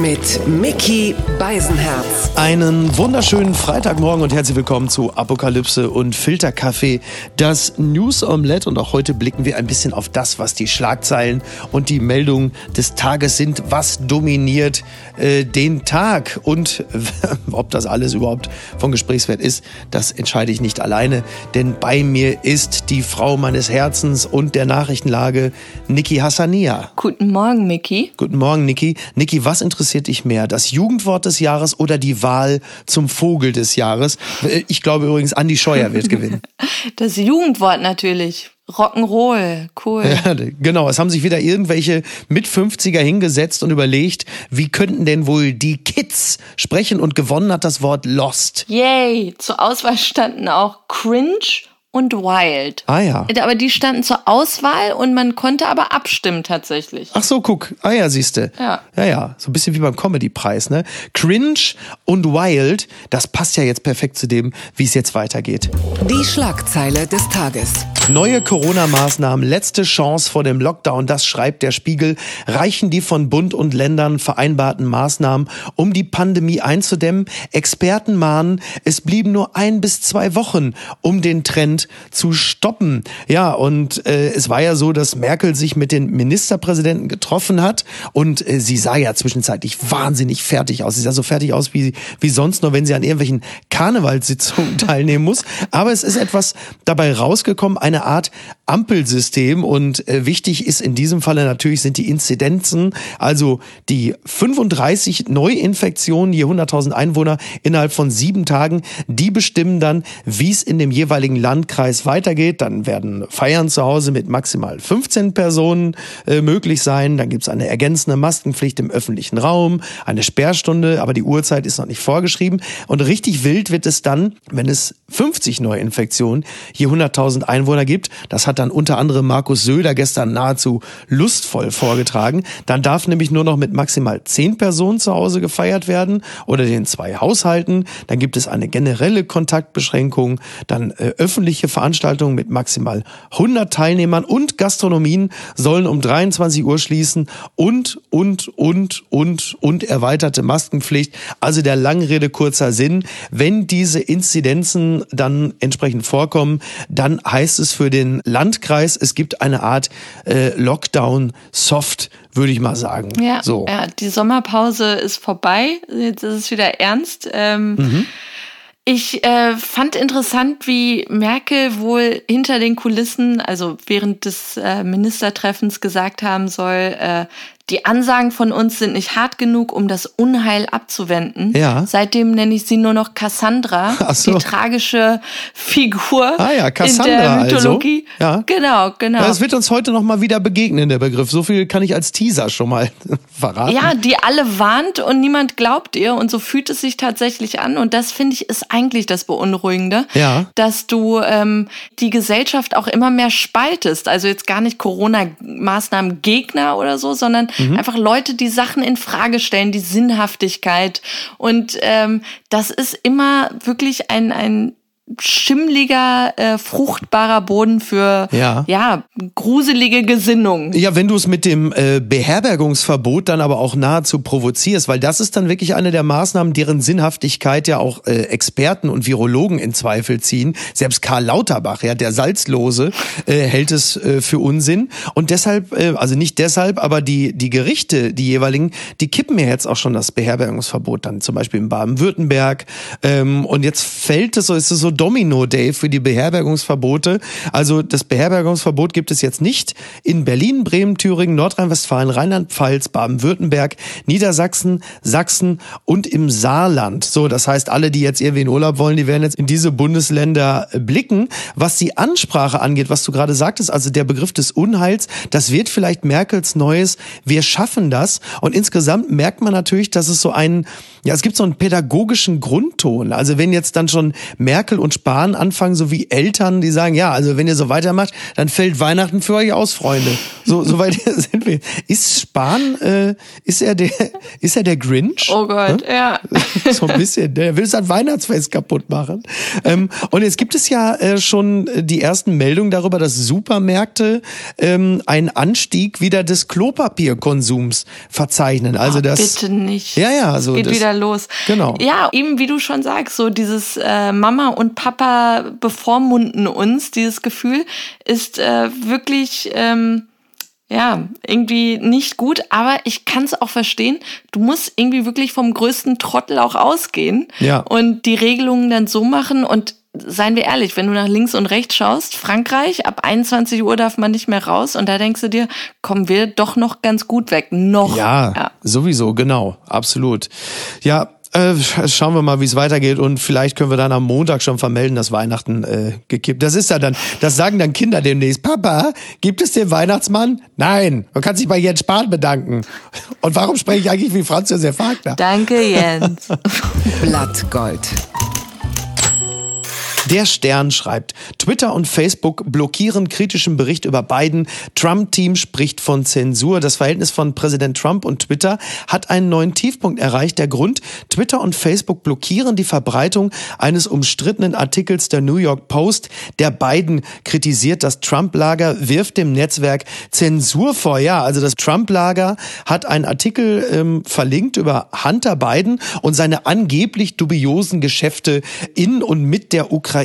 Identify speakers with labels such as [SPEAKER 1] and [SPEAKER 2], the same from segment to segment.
[SPEAKER 1] Mit Mickey Beisenherz.
[SPEAKER 2] Einen wunderschönen Freitagmorgen und herzlich willkommen zu Apokalypse und Filterkaffee, das News Omelette. Und auch heute blicken wir ein bisschen auf das, was die Schlagzeilen und die Meldungen des Tages sind. Was dominiert äh, den Tag? Und ob das alles überhaupt von Gesprächswert ist, das entscheide ich nicht alleine. Denn bei mir ist die Frau meines Herzens und der Nachrichtenlage, Niki Hassania.
[SPEAKER 3] Guten Morgen, Mickey.
[SPEAKER 2] Guten Morgen, Niki. Niki, was interessiert dich mehr? Das Jugendwort des Jahres oder die Wahl zum Vogel des Jahres? Ich glaube übrigens, Andi Scheuer wird gewinnen.
[SPEAKER 3] Das Jugendwort natürlich. Rock'n'Roll, cool.
[SPEAKER 2] Ja, genau, es haben sich wieder irgendwelche mit 50er hingesetzt und überlegt, wie könnten denn wohl die Kids sprechen und gewonnen hat das Wort Lost.
[SPEAKER 3] Yay, zur Auswahl standen auch Cringe und Wild.
[SPEAKER 2] Ah ja.
[SPEAKER 3] Aber die standen zur Auswahl und man konnte aber abstimmen tatsächlich.
[SPEAKER 2] Ach so, guck. Ah ja, siehste.
[SPEAKER 3] Ja.
[SPEAKER 2] Ja, ja. So ein bisschen wie beim Comedy-Preis, ne? Cringe und Wild, das passt ja jetzt perfekt zu dem, wie es jetzt weitergeht.
[SPEAKER 1] Die Schlagzeile des Tages.
[SPEAKER 2] Neue Corona-Maßnahmen, letzte Chance vor dem Lockdown, das schreibt der Spiegel. Reichen die von Bund und Ländern vereinbarten Maßnahmen, um die Pandemie einzudämmen? Experten mahnen, es blieben nur ein bis zwei Wochen, um den Trend zu stoppen. Ja, und äh, es war ja so, dass Merkel sich mit den Ministerpräsidenten getroffen hat und äh, sie sah ja zwischenzeitlich wahnsinnig fertig aus. Sie sah so fertig aus wie, wie sonst nur, wenn sie an irgendwelchen Karnevalssitzungen teilnehmen muss. Aber es ist etwas dabei rausgekommen, eine Art Ampelsystem und äh, wichtig ist in diesem Falle natürlich sind die Inzidenzen, also die 35 Neuinfektionen je 100.000 Einwohner innerhalb von sieben Tagen, die bestimmen dann, wie es in dem jeweiligen Landkreis weitergeht. Dann werden Feiern zu Hause mit maximal 15 Personen äh, möglich sein. Dann gibt es eine ergänzende Maskenpflicht im öffentlichen Raum, eine Sperrstunde, aber die Uhrzeit ist noch nicht vorgeschrieben. Und richtig wild wird es dann, wenn es 50 Neuinfektionen je 100.000 Einwohner gibt. Das hat dann unter anderem Markus Söder gestern nahezu lustvoll vorgetragen. Dann darf nämlich nur noch mit maximal 10 Personen zu Hause gefeiert werden oder den zwei Haushalten. Dann gibt es eine generelle Kontaktbeschränkung, dann äh, öffentliche Veranstaltungen mit maximal 100 Teilnehmern und Gastronomien sollen um 23 Uhr schließen und, und, und, und, und erweiterte Maskenpflicht. Also der Langrede kurzer Sinn. Wenn diese Inzidenzen dann entsprechend vorkommen, dann heißt es für den Landkreis, es gibt eine Art äh, Lockdown Soft, würde ich mal sagen.
[SPEAKER 3] Ja,
[SPEAKER 2] so.
[SPEAKER 3] ja, die Sommerpause ist vorbei. Jetzt ist es wieder ernst. Ähm,
[SPEAKER 2] Mhm.
[SPEAKER 3] Ich äh, fand interessant, wie Merkel wohl hinter den Kulissen, also während des äh, Ministertreffens gesagt haben soll, äh, die Ansagen von uns sind nicht hart genug, um das Unheil abzuwenden.
[SPEAKER 2] Ja.
[SPEAKER 3] Seitdem nenne ich sie nur noch Cassandra,
[SPEAKER 2] Ach so.
[SPEAKER 3] die tragische Figur
[SPEAKER 2] Ah ja,
[SPEAKER 3] in
[SPEAKER 2] Cassandra
[SPEAKER 3] der
[SPEAKER 2] also.
[SPEAKER 3] Mythologie.
[SPEAKER 2] Ja.
[SPEAKER 3] Genau, genau.
[SPEAKER 2] Das wird uns heute noch mal wieder begegnen, der Begriff. So viel kann ich als Teaser schon mal verraten.
[SPEAKER 3] Ja, die alle warnt und niemand glaubt ihr. Und so fühlt es sich tatsächlich an. Und das finde ich ist eigentlich das Beunruhigende,
[SPEAKER 2] Ja.
[SPEAKER 3] dass du ähm, die Gesellschaft auch immer mehr spaltest. Also jetzt gar nicht Corona-Maßnahmen Gegner oder so, sondern
[SPEAKER 2] Mhm.
[SPEAKER 3] einfach Leute, die Sachen in Frage stellen, die Sinnhaftigkeit. Und ähm, das ist immer wirklich ein, ein schimmliger, äh, fruchtbarer Boden für
[SPEAKER 2] Ja.
[SPEAKER 3] ja gruselige Gesinnungen.
[SPEAKER 2] Ja, wenn du es mit dem äh, Beherbergungsverbot dann aber auch nahezu provozierst, weil das ist dann wirklich eine der Maßnahmen, deren Sinnhaftigkeit ja auch äh, Experten und Virologen in Zweifel ziehen. Selbst Karl Lauterbach, ja, der Salzlose, äh, hält es äh, für Unsinn. Und deshalb, äh, also nicht deshalb, aber die, die Gerichte, die jeweiligen, die kippen ja jetzt auch schon das Beherbergungsverbot dann zum Beispiel in Baden-Württemberg. Ähm, und jetzt fällt es so, ist es so Domino-Day für die Beherbergungsverbote. Also das Beherbergungsverbot gibt es jetzt nicht in Berlin, Bremen, Thüringen, Nordrhein-Westfalen, Rheinland-Pfalz, Baden-Württemberg, Niedersachsen, Sachsen und im Saarland. So, das heißt, alle, die jetzt irgendwie in Urlaub wollen, die werden jetzt in diese Bundesländer blicken. Was die Ansprache angeht, was du gerade sagtest, also der Begriff des Unheils, das wird vielleicht Merkels neues Wir schaffen das. Und insgesamt merkt man natürlich, dass es so einen, ja, es gibt so einen pädagogischen Grundton. Also wenn jetzt dann schon Merkel und und Spahn anfangen, so wie Eltern, die sagen, ja, also wenn ihr so weitermacht, dann fällt Weihnachten für euch aus, Freunde. So, so weit sind wir. Ist Spahn, äh, ist er der, ist er der Grinch?
[SPEAKER 3] Oh Gott, hm? ja.
[SPEAKER 2] So ein bisschen. Der will sein Weihnachtsfest kaputt machen. Ähm, und jetzt gibt es ja äh, schon die ersten Meldungen darüber, dass Supermärkte ähm, einen Anstieg wieder des Klopapierkonsums verzeichnen. Also
[SPEAKER 3] oh,
[SPEAKER 2] das.
[SPEAKER 3] Bitte nicht.
[SPEAKER 2] Ja, ja. Also
[SPEAKER 3] geht
[SPEAKER 2] das,
[SPEAKER 3] wieder los.
[SPEAKER 2] Genau.
[SPEAKER 3] Ja, eben wie du schon sagst, so dieses äh, Mama und Papa bevormunden uns, dieses Gefühl ist äh, wirklich. Ähm, ja, irgendwie nicht gut, aber ich kann es auch verstehen. Du musst irgendwie wirklich vom größten Trottel auch ausgehen
[SPEAKER 2] Ja.
[SPEAKER 3] und die Regelungen dann so machen und seien wir ehrlich, wenn du nach links und rechts schaust, Frankreich, ab 21 Uhr darf man nicht mehr raus und da denkst du dir, kommen wir doch noch ganz gut weg. Noch.
[SPEAKER 2] Ja,
[SPEAKER 3] ja.
[SPEAKER 2] sowieso, genau, absolut. Ja, äh, schauen wir mal, wie es weitergeht und vielleicht können wir dann am Montag schon vermelden, dass Weihnachten äh, gekippt. Das ist ja dann, das sagen dann Kinder demnächst. Papa, gibt es den Weihnachtsmann? Nein. Man kann sich bei Jens Spahn bedanken. Und warum spreche ich eigentlich wie Franz Josef Wagner?
[SPEAKER 3] Danke, Jens.
[SPEAKER 1] Blattgold.
[SPEAKER 2] Der Stern schreibt, Twitter und Facebook blockieren kritischen Bericht über Biden. Trump-Team spricht von Zensur. Das Verhältnis von Präsident Trump und Twitter hat einen neuen Tiefpunkt erreicht. Der Grund, Twitter und Facebook blockieren die Verbreitung eines umstrittenen Artikels der New York Post. Der Biden kritisiert das Trump-Lager, wirft dem Netzwerk Zensur vor. Ja, also das Trump-Lager hat einen Artikel ähm, verlinkt über Hunter Biden und seine angeblich dubiosen Geschäfte in und mit der Ukraine.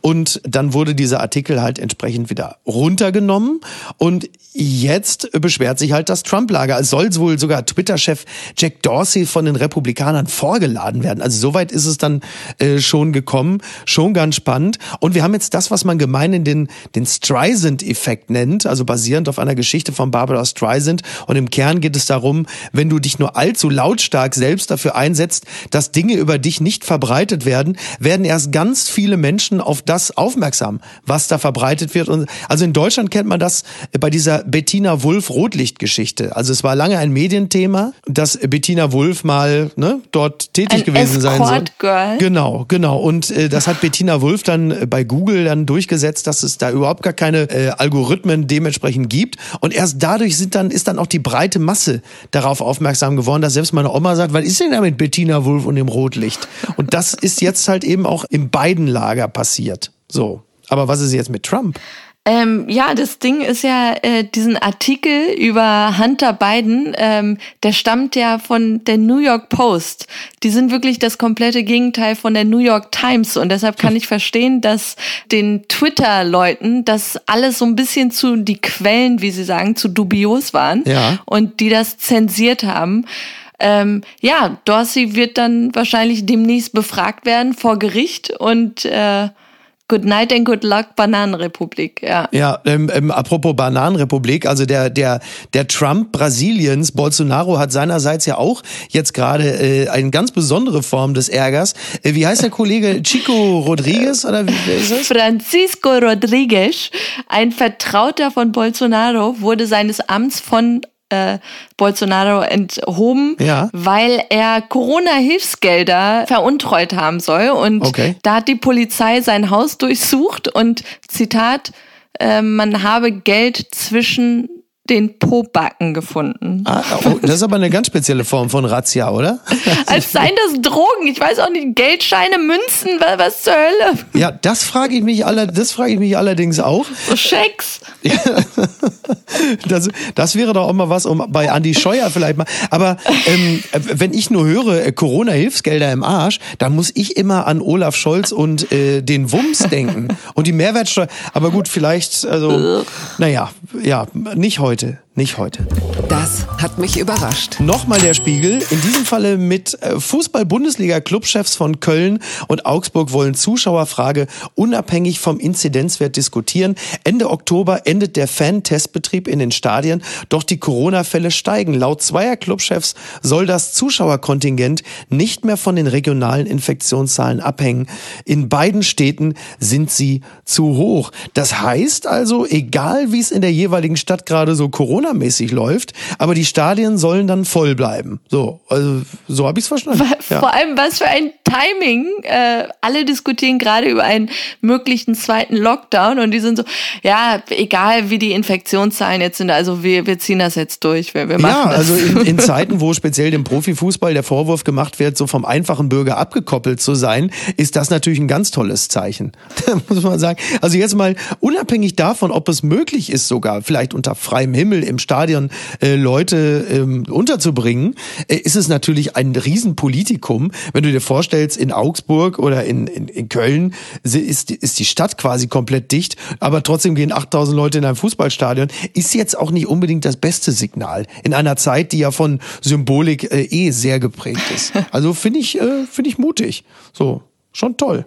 [SPEAKER 2] Und dann wurde dieser Artikel halt entsprechend wieder runtergenommen. Und jetzt beschwert sich halt das Trump-Lager. Es soll wohl sogar Twitter-Chef Jack Dorsey von den Republikanern vorgeladen werden. Also soweit ist es dann äh, schon gekommen. Schon ganz spannend. Und wir haben jetzt das, was man gemeinhin den, den Streisand-Effekt nennt, also basierend auf einer Geschichte von Barbara Streisand. Und im Kern geht es darum, wenn du dich nur allzu lautstark selbst dafür einsetzt, dass Dinge über dich nicht verbreitet werden, werden erst ganz viele Menschen auf das aufmerksam, was da verbreitet wird. Und also in Deutschland kennt man das bei dieser Bettina Wulff Rotlichtgeschichte. Also es war lange ein Medienthema, dass Bettina Wulff mal ne, dort tätig
[SPEAKER 3] Ein
[SPEAKER 2] gewesen sein soll.
[SPEAKER 3] Escort-Girl.
[SPEAKER 2] Genau, genau. Und äh, das hat Bettina Wulff dann bei Google dann durchgesetzt, dass es da überhaupt gar keine äh, Algorithmen dementsprechend gibt. Und erst dadurch sind dann, ist dann auch die breite Masse darauf aufmerksam geworden, dass selbst meine Oma sagt, was ist denn da mit Bettina Wulff und dem Rotlicht? Und das ist jetzt halt eben auch im beiden Lager passiert. So. Aber was ist jetzt mit Trump?
[SPEAKER 3] Ähm, ja, das Ding ist ja, äh, diesen Artikel über Hunter Biden, ähm, der stammt ja von der New York Post. Die sind wirklich das komplette Gegenteil von der New York Times. Und deshalb kann ich verstehen, dass den Twitter-Leuten das alles so ein bisschen zu, die Quellen, wie sie sagen, zu dubios waren.
[SPEAKER 2] Ja.
[SPEAKER 3] Und die das zensiert haben. Ähm, ja, Dorsey wird dann wahrscheinlich demnächst befragt werden vor Gericht und äh, Good night and good luck, Bananenrepublik, ja.
[SPEAKER 2] Ja, ähm, ähm, apropos Bananenrepublik, also der der der Trump Brasiliens, Bolsonaro hat seinerseits ja auch jetzt gerade äh, eine ganz besondere Form des Ärgers. Äh, wie heißt der Kollege Chico Rodriguez oder wie wer ist es?
[SPEAKER 3] Francisco Rodriguez, ein Vertrauter von Bolsonaro, wurde seines Amts von äh, Bolsonaro enthoben,
[SPEAKER 2] Ja.
[SPEAKER 3] weil er Corona-Hilfsgelder veruntreut haben soll. Und
[SPEAKER 2] Okay.
[SPEAKER 3] da hat die Polizei sein Haus durchsucht und Zitat, äh, man habe Geld zwischen den Pobacken gefunden.
[SPEAKER 2] Ah, oh, das ist aber eine ganz spezielle Form von Razzia, oder?
[SPEAKER 3] Als seien das Drogen. Ich weiß auch nicht, Geldscheine, Münzen, wa- was zur Hölle?
[SPEAKER 2] Ja, das frage ich mich aller, das frage ich mich allerdings auch.
[SPEAKER 3] So Schecks.
[SPEAKER 2] Das, das wäre doch auch mal was, um bei Andy Scheuer vielleicht mal. Aber ähm, wenn ich nur höre, äh, Corona-Hilfsgelder im Arsch, dann muss ich immer an Olaf Scholz und äh, den Wumms denken. Und die Mehrwertsteuer. Aber gut, vielleicht, also, naja, ja, nicht heute. Nicht heute.
[SPEAKER 1] Das hat mich überrascht.
[SPEAKER 2] Nochmal der Spiegel. In diesem Falle mit äh, Fußball-Bundesliga-Clubchefs von Köln und Augsburg wollen Zuschauerfrage unabhängig vom Inzidenzwert diskutieren. Ende Oktober endet der Fan-Testbetrieb in den Stadien, doch die Corona-Fälle steigen. Laut zweier Clubchefs soll das Zuschauerkontingent nicht mehr von den regionalen Infektionszahlen abhängen. In beiden Städten sind sie zu hoch. Das heißt also, egal wie es in der jeweiligen Stadt gerade so so Corona-mäßig läuft, aber die Stadien sollen dann voll bleiben. So, also so habe ich es verstanden.
[SPEAKER 3] Ja. Vor allem, was für ein Timing. Äh, alle diskutieren gerade über einen möglichen zweiten Lockdown und die sind so, ja, egal wie die Infektionszahlen jetzt sind, also wir, wir ziehen das jetzt durch. Wir, wir machen
[SPEAKER 2] ja,
[SPEAKER 3] das.
[SPEAKER 2] also in, in Zeiten, wo speziell dem Profifußball der Vorwurf gemacht wird, so vom einfachen Bürger abgekoppelt zu sein, ist das natürlich ein ganz tolles Zeichen. muss man sagen. Also jetzt mal unabhängig davon, ob es möglich ist, sogar vielleicht unter freiem Himmel im Stadion äh, Leute ähm, unterzubringen, äh, ist es natürlich ein Riesenpolitikum, wenn du dir vorstellst, in Augsburg oder in, in, in Köln ist, ist die Stadt quasi komplett dicht, aber trotzdem gehen 8000 Leute in ein Fußballstadion, ist jetzt auch nicht unbedingt das beste Signal in einer Zeit, die ja von Symbolik äh, eh sehr geprägt ist. Also finde ich, äh, finde ich mutig. So, schon toll.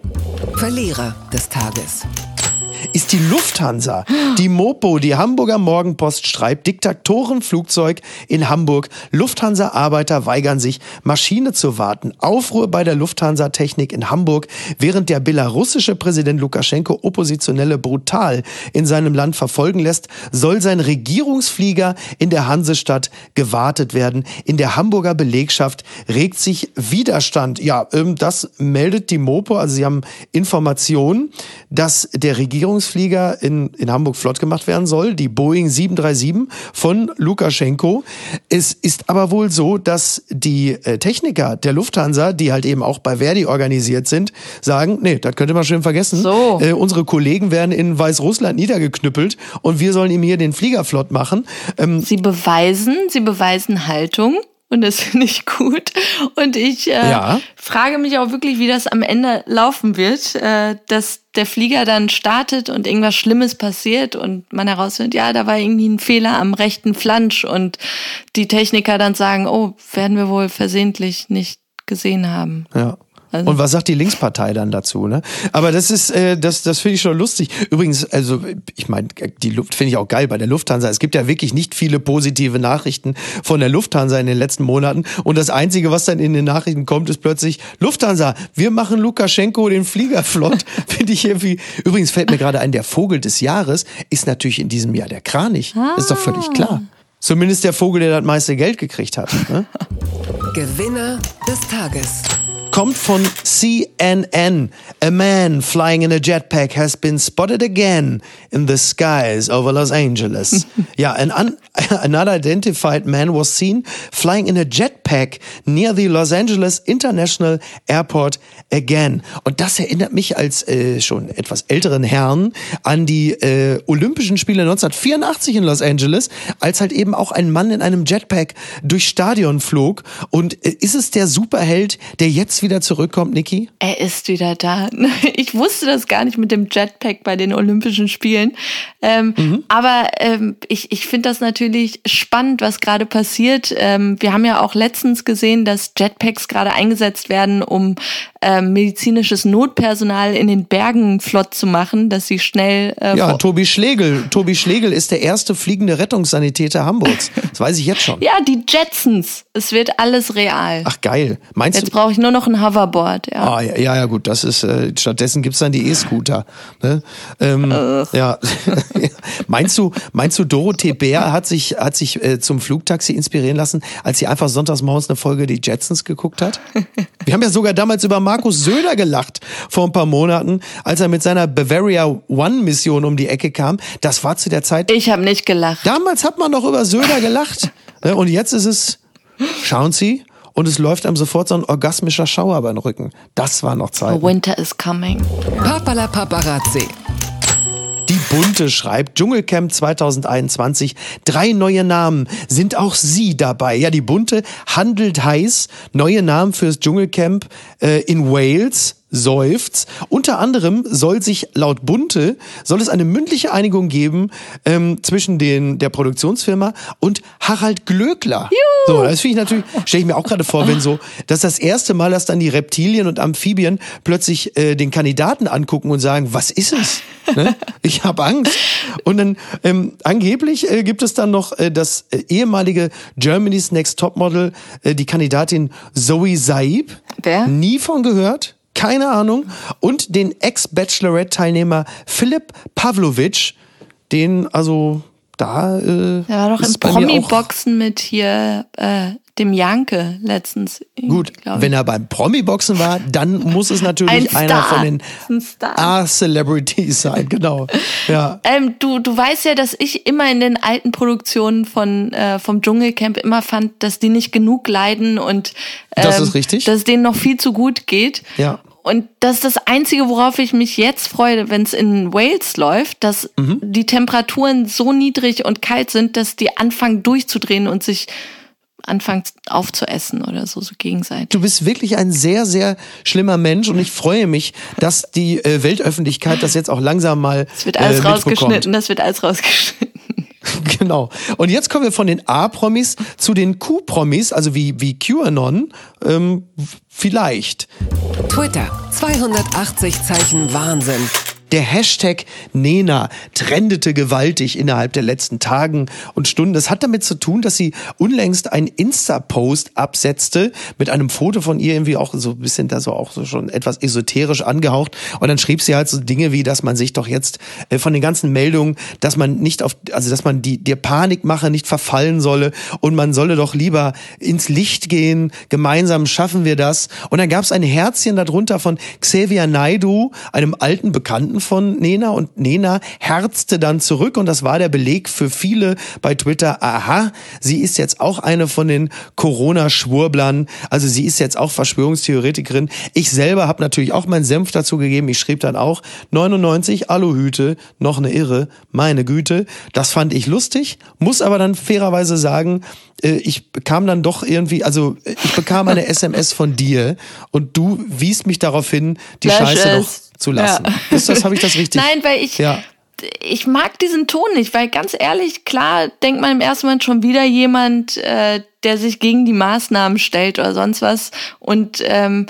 [SPEAKER 1] Verlierer des Tages
[SPEAKER 2] ist die Lufthansa. Die Mopo, die Hamburger Morgenpost schreibt, Diktatorenflugzeug in Hamburg. Lufthansa-Arbeiter weigern sich, Maschine zu warten. Aufruhr bei der Lufthansa-Technik in Hamburg, während der belarussische Präsident Lukaschenko Oppositionelle brutal in seinem Land verfolgen lässt, soll sein Regierungsflieger in der Hansestadt gewartet werden. In der Hamburger Belegschaft regt sich Widerstand. Ja, ähm, das meldet die Mopo. Also sie haben Informationen, dass der Regierungsflieger Regierungsflieger in, in Hamburg flott gemacht werden soll, die Boeing 737 von Lukaschenko. Es ist aber wohl so, dass die äh, Techniker der Lufthansa, die halt eben auch bei Verdi organisiert sind, sagen, nee, das könnte man schön vergessen.
[SPEAKER 3] So.
[SPEAKER 2] Äh, unsere Kollegen werden in Weißrussland niedergeknüppelt und wir sollen ihm hier den Flieger flott machen.
[SPEAKER 3] Ähm, sie beweisen, sie beweisen Haltung und das finde ich gut. Und ich äh, ja. frage mich auch wirklich, wie das am Ende laufen wird, äh, dass der Flieger dann startet und irgendwas Schlimmes passiert und man herausfindet, ja, da war irgendwie ein Fehler am rechten Flansch und die Techniker dann sagen, oh, werden wir wohl versehentlich nicht gesehen haben.
[SPEAKER 2] Ja. Also und was sagt die Linkspartei dann dazu? Ne? Aber das ist, äh, das, das finde ich schon lustig. Übrigens, also ich meine, die Luft finde ich auch geil bei der Lufthansa. Es gibt ja wirklich nicht viele positive Nachrichten von der Lufthansa in den letzten Monaten. Und das Einzige, was dann in den Nachrichten kommt, ist plötzlich Lufthansa. Wir machen Lukaschenko den Flieger flott. finde ich irgendwie. Übrigens fällt mir gerade ein, der Vogel des Jahres ist natürlich in diesem Jahr der Kranich. Das ist doch völlig klar. Zumindest der Vogel, der das meiste Geld gekriegt hat. Ne?
[SPEAKER 1] Gewinner des Tages
[SPEAKER 2] kommt von CNN. A man flying in a jetpack has been spotted again in the skies over Los Angeles. yeah, an, un an unidentified man was seen flying in a jetpack near the Los Angeles International Airport again. Und das erinnert mich als äh, schon etwas älteren Herrn an die äh, Olympischen Spiele 1984 in Los Angeles, als halt eben auch ein Mann in einem Jetpack durchs Stadion flog. Und äh, ist es der Superheld, der jetzt wieder wieder zurückkommt, Niki?
[SPEAKER 3] Er ist wieder da. Ich wusste das gar nicht mit dem Jetpack bei den Olympischen Spielen. Ähm, mhm. Aber ähm, ich, ich finde das natürlich spannend, was gerade passiert. Ähm, wir haben ja auch letztens gesehen, dass Jetpacks gerade eingesetzt werden, um ähm, medizinisches Notpersonal in den Bergen flott zu machen, dass sie schnell.
[SPEAKER 2] Äh, ja, Tobi Schlegel. Tobi Schlegel ist der erste fliegende Rettungssanitäter Hamburgs. Das weiß ich jetzt schon.
[SPEAKER 3] ja, die Jetsons. Es wird alles real.
[SPEAKER 2] Ach geil. Meinst
[SPEAKER 3] jetzt brauche ich nur noch ein Hoverboard.
[SPEAKER 2] Ja, ah, ja, ja, ja, gut. Das ist äh, stattdessen gibt's dann die E-Scooter. Ne? Ähm, ja. meinst du, meinst du, Dorothee Bär hat sich hat sich äh, zum Flugtaxi inspirieren lassen, als sie einfach sonntags morgens eine Folge die Jetsons geguckt hat? Wir haben ja sogar damals über Markus Söder gelacht vor ein paar Monaten, als er mit seiner Bavaria One Mission um die Ecke kam. Das war zu der Zeit.
[SPEAKER 3] Ich habe nicht gelacht.
[SPEAKER 2] Damals hat man doch über Söder gelacht. Ne? Und jetzt ist es, schauen Sie, und es läuft einem sofort so ein orgasmischer Schauer beim Rücken. Das war noch Zeit.
[SPEAKER 3] Winter is coming.
[SPEAKER 1] Papala Paparazzi.
[SPEAKER 2] Die Bunte schreibt Dschungelcamp 2021. Drei neue Namen. Sind auch Sie dabei? Ja, die Bunte handelt heiß. Neue Namen fürs Dschungelcamp äh, in Wales seufzt. Unter anderem soll sich laut Bunte soll es eine mündliche Einigung geben ähm, zwischen den der Produktionsfirma und Harald Glöckler. Juhu. So, das finde ich natürlich stelle ich mir auch gerade vor, wenn so das ist das erste Mal, dass dann die Reptilien und Amphibien plötzlich äh, den Kandidaten angucken und sagen, was ist es? ne? Ich habe Angst. Und dann ähm, angeblich äh, gibt es dann noch äh, das äh, ehemalige Germany's Next Topmodel, äh, die Kandidatin Zoe Saib.
[SPEAKER 3] Wer?
[SPEAKER 2] Nie von gehört keine Ahnung. Und den Ex-Bachelorette-Teilnehmer Philipp Pavlovic, den, also, da. Äh,
[SPEAKER 3] er war doch im Promi-Boxen mit hier äh, dem Janke letztens.
[SPEAKER 2] Gut, wenn er beim Promi-Boxen war, dann muss es natürlich ein einer von den A-Celebrities sein, genau. Ja.
[SPEAKER 3] Ähm, du, du weißt ja, dass ich immer in den alten Produktionen von, äh, vom Dschungelcamp immer fand, dass die nicht genug leiden und
[SPEAKER 2] ähm, das ist richtig.
[SPEAKER 3] dass es denen noch viel zu gut geht.
[SPEAKER 2] Ja.
[SPEAKER 3] Und das ist das Einzige, worauf ich mich jetzt freue, wenn es in Wales läuft, dass mhm. die Temperaturen so niedrig und kalt sind, dass die anfangen durchzudrehen und sich anfangen aufzuessen oder so, so gegenseitig.
[SPEAKER 2] Du bist wirklich ein sehr, sehr schlimmer Mensch und ich freue mich, dass die äh, Weltöffentlichkeit das jetzt auch langsam mal.
[SPEAKER 3] Das wird alles äh, rausgeschnitten, das wird alles rausgeschnitten.
[SPEAKER 2] Genau. Und jetzt kommen wir von den A-Promis zu den Q-Promis, also wie, wie QAnon. Ähm, vielleicht.
[SPEAKER 1] Twitter. 280 Zeichen Wahnsinn.
[SPEAKER 2] Der Hashtag Nena trendete gewaltig innerhalb der letzten Tagen und Stunden. Das hat damit zu tun, dass sie unlängst einen Insta-Post absetzte mit einem Foto von ihr irgendwie auch so ein bisschen da so auch so schon etwas esoterisch angehaucht. Und dann schrieb sie halt so Dinge wie, dass man sich doch jetzt äh, von den ganzen Meldungen, dass man nicht auf, also dass man die, der Panikmache nicht verfallen solle und man solle doch lieber ins Licht gehen. Gemeinsam schaffen wir das. Und dann gab es ein Herzchen darunter von Xavier Naidu, einem alten Bekannten Seiten von Nena und Nena herzte dann zurück und das war der Beleg für viele bei Twitter. Aha, sie ist jetzt auch eine von den Corona-Schwurblern. Also sie ist jetzt auch Verschwörungstheoretikerin. Ich selber habe natürlich auch meinen Senf dazu gegeben. Ich schrieb dann auch 99 Aluhüte, noch eine Irre, meine Güte. Das fand ich lustig, muss aber dann fairerweise sagen, äh, ich bekam dann doch irgendwie, also ich bekam eine SMS von dir und du wiest mich darauf hin, die
[SPEAKER 3] Flash
[SPEAKER 2] Scheiße doch zu lassen. Ja. Ist das, habe ich das richtig?
[SPEAKER 3] Nein, weil ich, ja. ich mag diesen Ton nicht, weil ganz ehrlich, klar denkt man im ersten Moment schon wieder jemand, äh, der sich gegen die Maßnahmen stellt oder sonst was. Und ähm,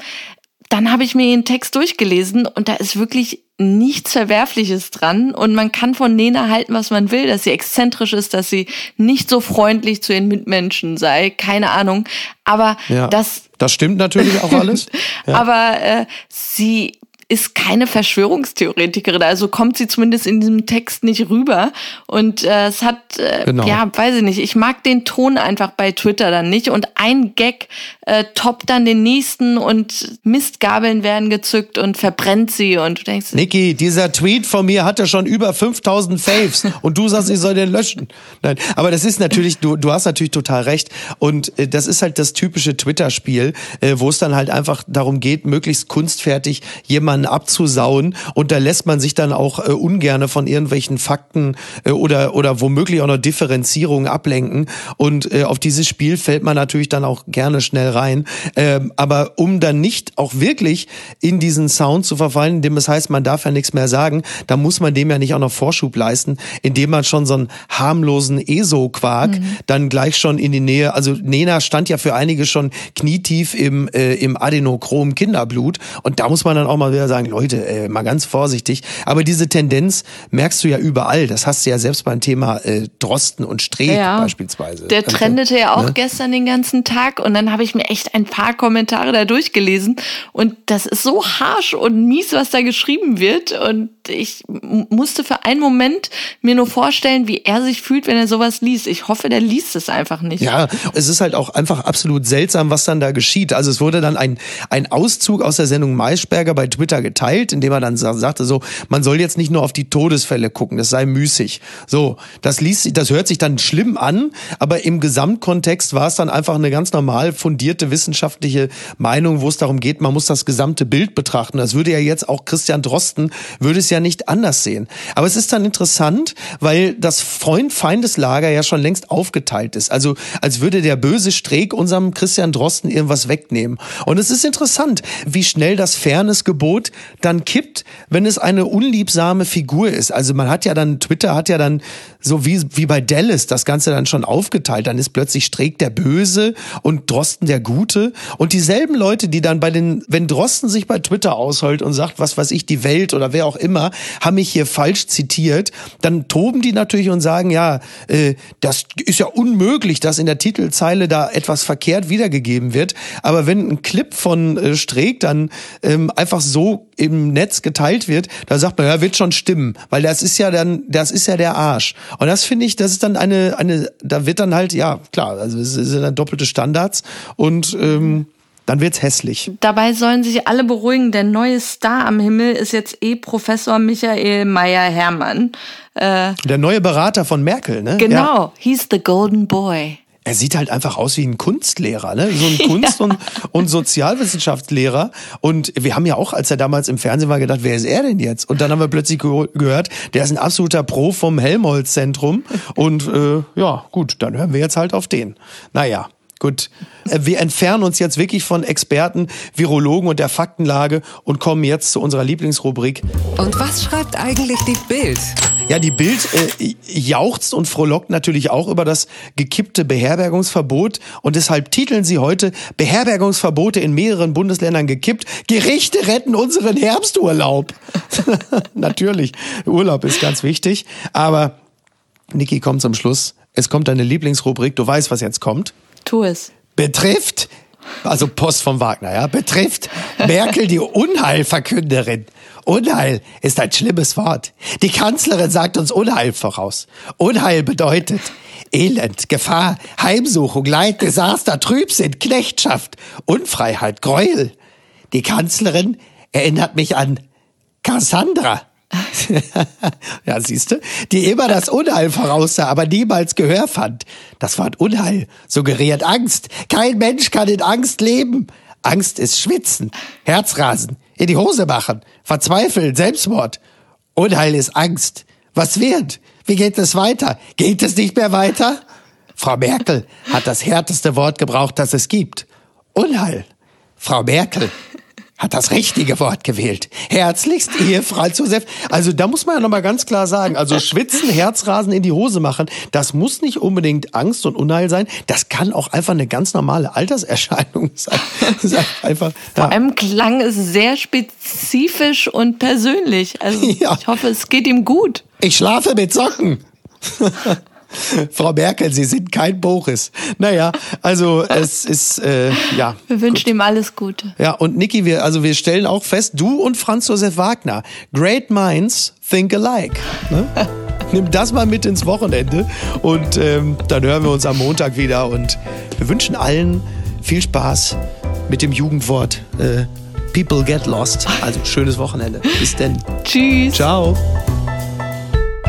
[SPEAKER 3] dann habe ich mir den Text durchgelesen und da ist wirklich nichts Verwerfliches dran und man kann von Nena halten, was man will, dass sie exzentrisch ist, dass sie nicht so freundlich zu ihren Mitmenschen sei, keine Ahnung. Aber ja, das.
[SPEAKER 2] Das stimmt natürlich auch alles.
[SPEAKER 3] Ja. Aber äh, sie ist keine Verschwörungstheoretikerin, also kommt sie zumindest in diesem Text nicht rüber. Und äh, es hat, äh, genau. ja, weiß ich nicht, ich mag den Ton einfach bei Twitter dann nicht. Und ein Gag äh, toppt dann den nächsten und Mistgabeln werden gezückt und verbrennt sie. Und du denkst,
[SPEAKER 2] Niki, dieser Tweet von mir hatte schon über 5000 Faves und du sagst, ich soll den löschen. Nein, aber das ist natürlich, du, du hast natürlich total recht. Und äh, das ist halt das typische Twitter-Spiel, äh, wo es dann halt einfach darum geht, möglichst kunstfertig jemanden jemanden abzusauen und da lässt man sich dann auch äh, ungerne von irgendwelchen Fakten äh, oder, oder womöglich auch noch Differenzierungen ablenken und äh, auf dieses Spiel fällt man natürlich dann auch gerne schnell rein. Ähm, aber um dann nicht auch wirklich in diesen Sound zu verfallen, indem es heißt, man darf ja nichts mehr sagen, da muss man dem ja nicht auch noch Vorschub leisten, indem man schon so einen harmlosen ESO-Quark mhm. dann gleich schon in die Nähe, also Nena stand ja für einige schon knietief im, äh, im Adenochrom Kinderblut und da muss man dann auch mal wieder sagen, Leute, äh, mal ganz vorsichtig. Aber diese Tendenz merkst du ja überall. Das hast du ja selbst beim Thema äh, Drosten und Streeck ja, beispielsweise.
[SPEAKER 3] Der also, trendete ja auch ne? gestern den ganzen Tag und dann habe ich mir echt ein paar Kommentare da durchgelesen und das ist so harsh und mies, was da geschrieben wird und ich musste für einen Moment mir nur vorstellen, wie er sich fühlt, wenn er sowas liest. Ich hoffe, der liest es einfach nicht.
[SPEAKER 2] Ja, es ist halt auch einfach absolut seltsam, was dann da geschieht. Also es wurde dann ein, ein Auszug aus der Sendung Maischberger bei Twitter geteilt, indem er dann sagte so, man soll jetzt nicht nur auf die Todesfälle gucken, das sei müßig. So, das liest, das hört sich dann schlimm an, aber im Gesamtkontext war es dann einfach eine ganz normal fundierte wissenschaftliche Meinung, wo es darum geht, man muss das gesamte Bild betrachten. Das würde ja jetzt auch Christian Drosten, würde es ja nicht anders sehen. Aber es ist dann interessant, weil das Freund-Feindeslager ja schon längst aufgeteilt ist. Also als würde der böse Streeck unserem Christian Drosten irgendwas wegnehmen. Und es ist interessant, wie schnell das Fairnessgebot dann kippt, wenn es eine unliebsame Figur ist. Also man hat ja dann, Twitter hat ja dann so wie, wie bei Dallas das Ganze dann schon aufgeteilt. Dann ist plötzlich Streeck der Böse und Drosten der Gute. Und dieselben Leute, die dann bei den, wenn Drosten sich bei Twitter ausholt und sagt, was weiß ich, die Welt oder wer auch immer, Haben mich hier falsch zitiert, dann toben die natürlich und sagen, ja, äh, das ist ja unmöglich, dass in der Titelzeile da etwas verkehrt wiedergegeben wird. Aber wenn ein Clip von äh, Streeck dann ähm, einfach so im Netz geteilt wird, da sagt man, ja, wird schon stimmen, weil das ist ja dann, das ist ja der Arsch. Und das finde ich, das ist dann eine, eine, da wird dann halt, ja, klar, also es sind dann doppelte Standards und ähm, dann wird's hässlich.
[SPEAKER 3] Dabei sollen sich alle beruhigen. Der neue Star am Himmel ist jetzt eh Professor Michael Meyer-Hermann.
[SPEAKER 2] Äh, der neue Berater von Merkel, ne?
[SPEAKER 3] Genau, ja. he's the golden boy.
[SPEAKER 2] Er sieht halt einfach aus wie ein Kunstlehrer, ne? So ein Kunst- ja. und, und Sozialwissenschaftslehrer. Und wir haben ja auch, als er damals im Fernsehen war, gedacht, wer ist er denn jetzt? Und dann haben wir plötzlich gehört, der ist ein absoluter Pro vom Helmholtz-Zentrum. Und äh, ja, gut, dann hören wir jetzt halt auf den. Naja. Gut, äh, wir entfernen uns jetzt wirklich von Experten, Virologen und der Faktenlage und kommen jetzt zu unserer Lieblingsrubrik.
[SPEAKER 1] Und was schreibt eigentlich die Bild?
[SPEAKER 2] Ja, die Bild äh, jauchzt und frohlockt natürlich auch über das gekippte Beherbergungsverbot und deshalb titeln sie heute Beherbergungsverbote in mehreren Bundesländern gekippt. Gerichte retten unseren Herbsturlaub. natürlich, Urlaub ist ganz wichtig, aber Niki kommt zum Schluss. Es kommt deine Lieblingsrubrik. Du weißt, was jetzt kommt.
[SPEAKER 3] Tu es.
[SPEAKER 2] Betrifft, also Post von Wagner, ja, betrifft Merkel die Unheilverkünderin. Unheil ist ein schlimmes Wort. Die Kanzlerin sagt uns Unheil voraus. Unheil bedeutet Elend, Gefahr, Heimsuchung, Leid, Desaster, Trübsinn, Knechtschaft, Unfreiheit, Gräuel. Die Kanzlerin erinnert mich an Cassandra. ja, siehst du, die immer das Unheil voraussah, aber niemals Gehör fand. Das Wort Unheil suggeriert Angst. Kein Mensch kann in Angst leben. Angst ist Schwitzen, Herzrasen, in die Hose machen, Verzweifeln, Selbstmord. Unheil ist Angst. Was wird? Wie geht es weiter? Geht es nicht mehr weiter? Frau Merkel hat das härteste Wort gebraucht, das es gibt. Unheil. Frau Merkel hat das richtige Wort gewählt. Herzlichst, Ehe Franz Josef. Also da muss man ja nochmal ganz klar sagen, also schwitzen, Herzrasen in die Hose machen, das muss nicht unbedingt Angst und Unheil sein. Das kann auch einfach eine ganz normale Alterserscheinung sein.
[SPEAKER 3] einfach, ja. Vor allem klang es sehr spezifisch und persönlich. Also ja. ich hoffe, es geht ihm gut.
[SPEAKER 2] Ich schlafe mit Socken. Frau Merkel, Sie sind kein Boris. Naja, also es ist, äh, ja.
[SPEAKER 3] Wir wünschen gut. ihm alles Gute.
[SPEAKER 2] Ja, und Niki, wir, also wir stellen auch fest, du und Franz Josef Wagner, great minds think alike. Ne? Nimm das mal mit ins Wochenende und ähm, dann hören wir uns am Montag wieder und wir wünschen allen viel Spaß mit dem Jugendwort äh, People get lost. Also schönes Wochenende. Bis denn.
[SPEAKER 3] Tschüss.
[SPEAKER 2] Ciao.